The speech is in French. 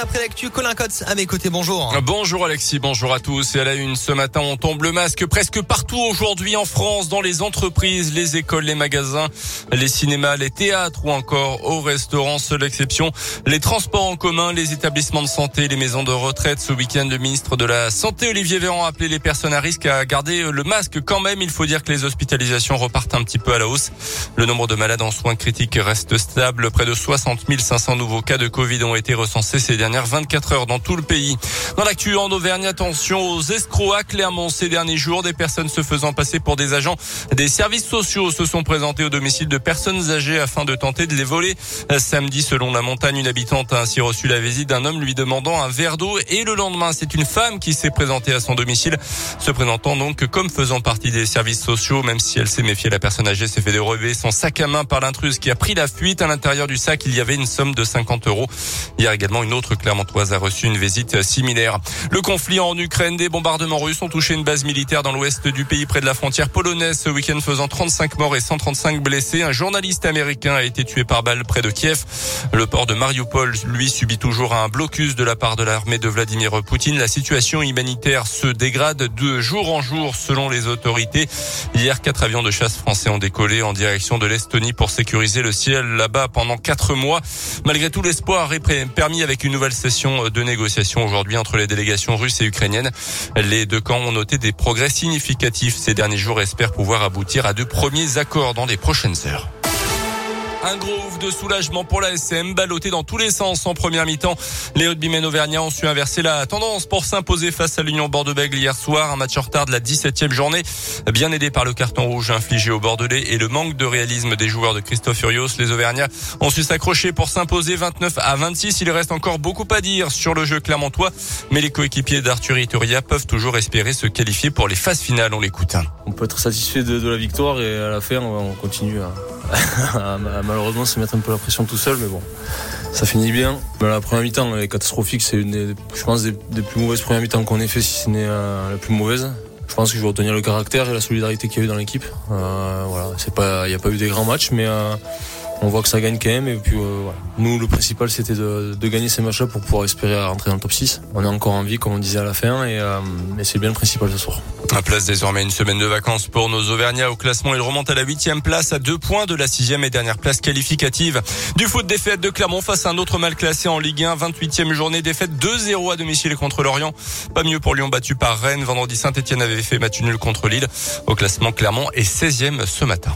après l'actu. Colin à mes côtés. Bonjour. Bonjour Alexis, bonjour à tous. Et à la une ce matin, on tombe le masque presque partout aujourd'hui en France, dans les entreprises, les écoles, les magasins, les cinémas, les théâtres ou encore au restaurant. Seule exception, les transports en commun, les établissements de santé, les maisons de retraite. Ce week-end, le ministre de la Santé, Olivier Véran, a appelé les personnes à risque à garder le masque quand même. Il faut dire que les hospitalisations repartent un petit peu à la hausse. Le nombre de malades en soins critiques reste stable. Près de 60 500 nouveaux cas de Covid ont été recensés ces dernières 24 heures dans tout le pays. Dans l'actu en Auvergne, attention aux escrocs à Clermont ces derniers jours. Des personnes se faisant passer pour des agents des services sociaux se sont présentés au domicile de personnes âgées afin de tenter de les voler. Samedi, selon la montagne, une habitante a ainsi reçu la visite d'un homme lui demandant un verre d'eau et le lendemain, c'est une femme qui s'est présentée à son domicile, se présentant donc comme faisant partie des services sociaux, même si elle s'est méfiée, la personne âgée s'est fait dérober son sac à main par l'intruse qui a pris la fuite. À l'intérieur du sac, il y avait une somme de 50 euros. Également, une autre Clermontoise a reçu une visite similaire. Le conflit en Ukraine, des bombardements russes ont touché une base militaire dans l'ouest du pays près de la frontière polonaise ce week-end faisant 35 morts et 135 blessés. Un journaliste américain a été tué par balle près de Kiev. Le port de Mariupol, lui, subit toujours un blocus de la part de l'armée de Vladimir Poutine. La situation humanitaire se dégrade de jour en jour selon les autorités. Hier, quatre avions de chasse français ont décollé en direction de l'Estonie pour sécuriser le ciel là-bas pendant quatre mois. Malgré tout, l'espoir est permis avec une nouvelle session de négociation aujourd'hui entre les délégations russes et ukrainiennes. Les deux camps ont noté des progrès significatifs ces derniers jours et espèrent pouvoir aboutir à de premiers accords dans les prochaines heures. Un gros ouf de soulagement pour la SM, ballotté dans tous les sens en première mi-temps. Les rugbymen auvergnats ont su inverser la tendance pour s'imposer face à l'Union Bordeaux-Bègles hier soir. Un match en retard de la 17e journée, bien aidé par le carton rouge infligé au Bordelais et le manque de réalisme des joueurs de Christophe Furios. Les Auvergnats ont su s'accrocher pour s'imposer 29 à 26. Il reste encore beaucoup à dire sur le jeu clermontois, mais les coéquipiers d'Arthur Ituria peuvent toujours espérer se qualifier pour les phases finales. On l'écoute. On peut être satisfait de, la victoire et à la fin, on continue à malheureusement se mettre un peu la pression tout seul, mais bon, ça finit bien. la première mi-temps est catastrophique, c'est une des, je pense, des, plus mauvaises premières mi-temps qu'on ait fait, si ce n'est euh, la plus mauvaise. Je pense que je vais retenir le caractère et la solidarité qu'il y a eu dans l'équipe. Euh, voilà, c'est pas, il n'y a pas eu des grands matchs, mais euh, on voit que ça gagne quand même. Et puis, euh, nous, le principal, c'était de, gagner ces matchs-là pour pouvoir espérer rentrer dans le top 6. On est encore en vie, comme on disait à la fin, et, euh, c'est bien le principal ce soir. À place désormais une semaine de vacances pour nos Auvergnats au classement. Il remonte à la huitième place, à deux points de la sixième et dernière place qualificative. Du foot défaite de Clermont face à un autre mal classé en Ligue 1. 28e journée, défaite 2-0 à domicile contre Lorient. Pas mieux pour Lyon battu par Rennes. Vendredi, Saint-Etienne avait fait match nul contre Lille. Au classement, Clermont est 16e ce matin.